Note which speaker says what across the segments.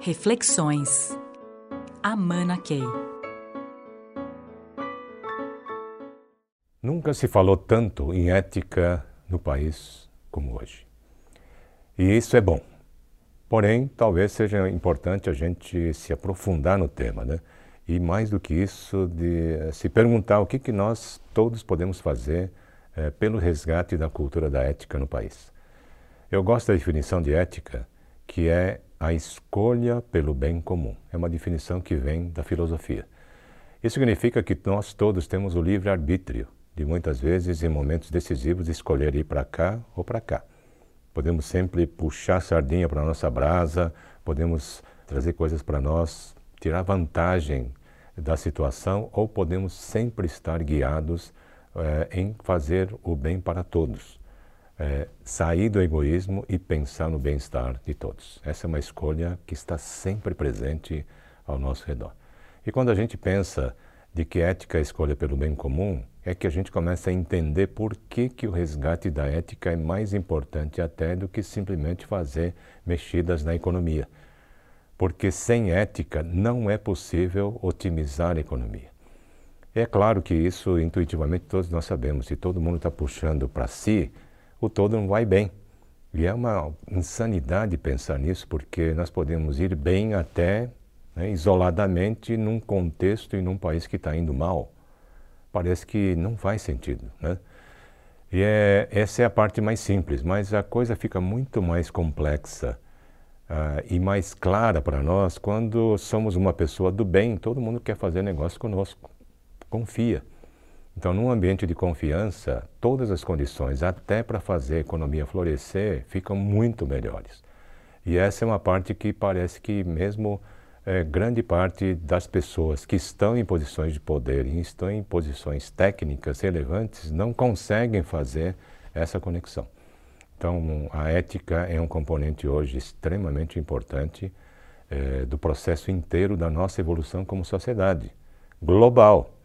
Speaker 1: Reflexões. Amana Key.
Speaker 2: Nunca se falou tanto em ética no país como hoje. E isso é bom. Porém, talvez seja importante a gente se aprofundar no tema, né? E mais do que isso, de se perguntar o que, que nós todos podemos fazer é, pelo resgate da cultura da ética no país. Eu gosto da definição de ética, que é a escolha pelo bem comum. É uma definição que vem da filosofia. Isso significa que nós todos temos o livre arbítrio de muitas vezes em momentos decisivos escolher ir para cá ou para cá. Podemos sempre puxar sardinha para nossa brasa, podemos trazer coisas para nós, tirar vantagem da situação ou podemos sempre estar guiados é, em fazer o bem para todos. É, sair do egoísmo e pensar no bem-estar de todos. Essa é uma escolha que está sempre presente ao nosso redor. E quando a gente pensa de que ética é escolha pelo bem comum, é que a gente começa a entender por que, que o resgate da ética é mais importante até do que simplesmente fazer mexidas na economia. Porque sem ética não é possível otimizar a economia. É claro que isso intuitivamente todos nós sabemos. Se todo mundo está puxando para si, o todo não vai bem. E é uma insanidade pensar nisso, porque nós podemos ir bem até né, isoladamente num contexto e num país que está indo mal. Parece que não faz sentido. Né? E é, essa é a parte mais simples, mas a coisa fica muito mais complexa uh, e mais clara para nós quando somos uma pessoa do bem, todo mundo quer fazer negócio conosco confia. Então, num ambiente de confiança, todas as condições, até para fazer a economia florescer, ficam muito melhores. E essa é uma parte que parece que mesmo é, grande parte das pessoas que estão em posições de poder e estão em posições técnicas relevantes não conseguem fazer essa conexão. Então, a ética é um componente hoje extremamente importante é, do processo inteiro da nossa evolução como sociedade global.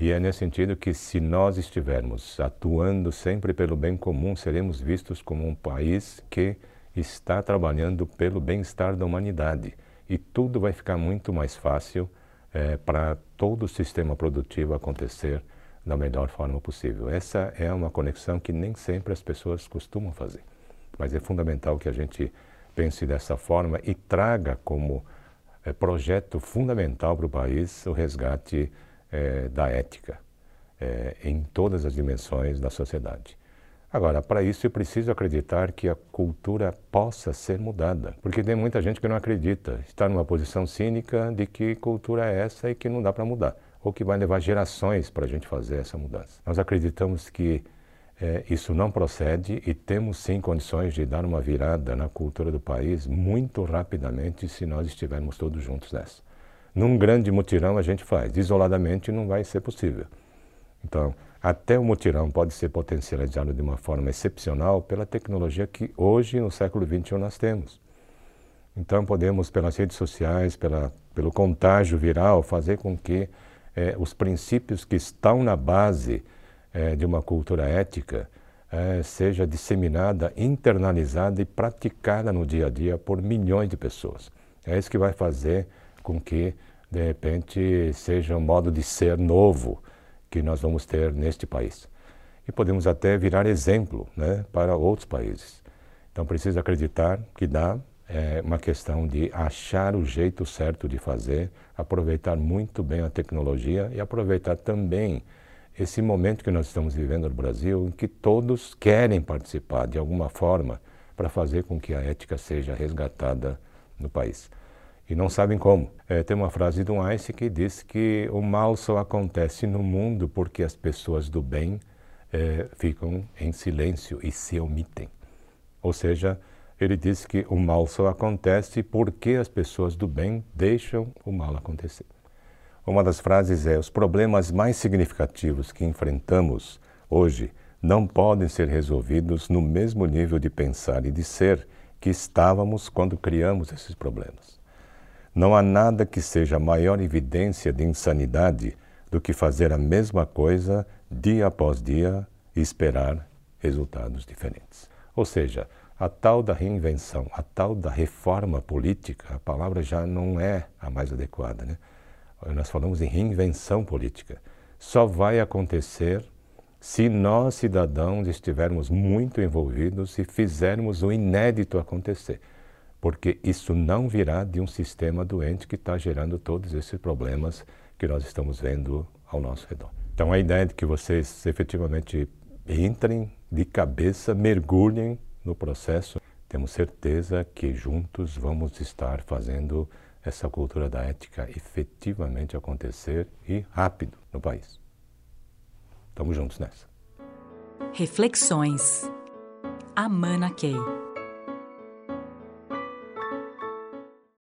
Speaker 2: E é nesse sentido que, se nós estivermos atuando sempre pelo bem comum, seremos vistos como um país que está trabalhando pelo bem-estar da humanidade. E tudo vai ficar muito mais fácil é, para todo o sistema produtivo acontecer da melhor forma possível. Essa é uma conexão que nem sempre as pessoas costumam fazer. Mas é fundamental que a gente pense dessa forma e traga como é, projeto fundamental para o país o resgate é, da ética é, em todas as dimensões da sociedade. Agora, para isso eu preciso acreditar que a cultura possa ser mudada, porque tem muita gente que não acredita, está numa posição cínica de que cultura é essa e que não dá para mudar, ou que vai levar gerações para a gente fazer essa mudança. Nós acreditamos que é, isso não procede e temos sim condições de dar uma virada na cultura do país muito rapidamente se nós estivermos todos juntos nessa. Num grande mutirão a gente faz, isoladamente não vai ser possível. Então, até o mutirão pode ser potencializado de uma forma excepcional pela tecnologia que hoje, no século XXI, nós temos. Então, podemos, pelas redes sociais, pela, pelo contágio viral, fazer com que eh, os princípios que estão na base eh, de uma cultura ética eh, seja disseminada, internalizada e praticada no dia a dia por milhões de pessoas. É isso que vai fazer com que de repente seja um modo de ser novo que nós vamos ter neste país. E podemos até virar exemplo né, para outros países. Então precisa acreditar que dá é uma questão de achar o jeito certo de fazer, aproveitar muito bem a tecnologia e aproveitar também esse momento que nós estamos vivendo no Brasil, em que todos querem participar de alguma forma para fazer com que a ética seja resgatada no país e não sabem como. É, tem uma frase do Einstein que diz que o mal só acontece no mundo porque as pessoas do bem é, ficam em silêncio e se omitem. Ou seja, ele diz que o mal só acontece porque as pessoas do bem deixam o mal acontecer. Uma das frases é: os problemas mais significativos que enfrentamos hoje não podem ser resolvidos no mesmo nível de pensar e de ser que estávamos quando criamos esses problemas. Não há nada que seja maior evidência de insanidade do que fazer a mesma coisa dia após dia e esperar resultados diferentes. Ou seja, a tal da reinvenção, a tal da reforma política, a palavra já não é a mais adequada. Né? Nós falamos em reinvenção política. Só vai acontecer se nós, cidadãos, estivermos muito envolvidos e fizermos o inédito acontecer. Porque isso não virá de um sistema doente que está gerando todos esses problemas que nós estamos vendo ao nosso redor. Então, a ideia é de que vocês efetivamente entrem de cabeça, mergulhem no processo. Temos certeza que juntos vamos estar fazendo essa cultura da ética efetivamente acontecer e rápido no país. Estamos juntos nessa.
Speaker 1: Reflexões. Amana Key.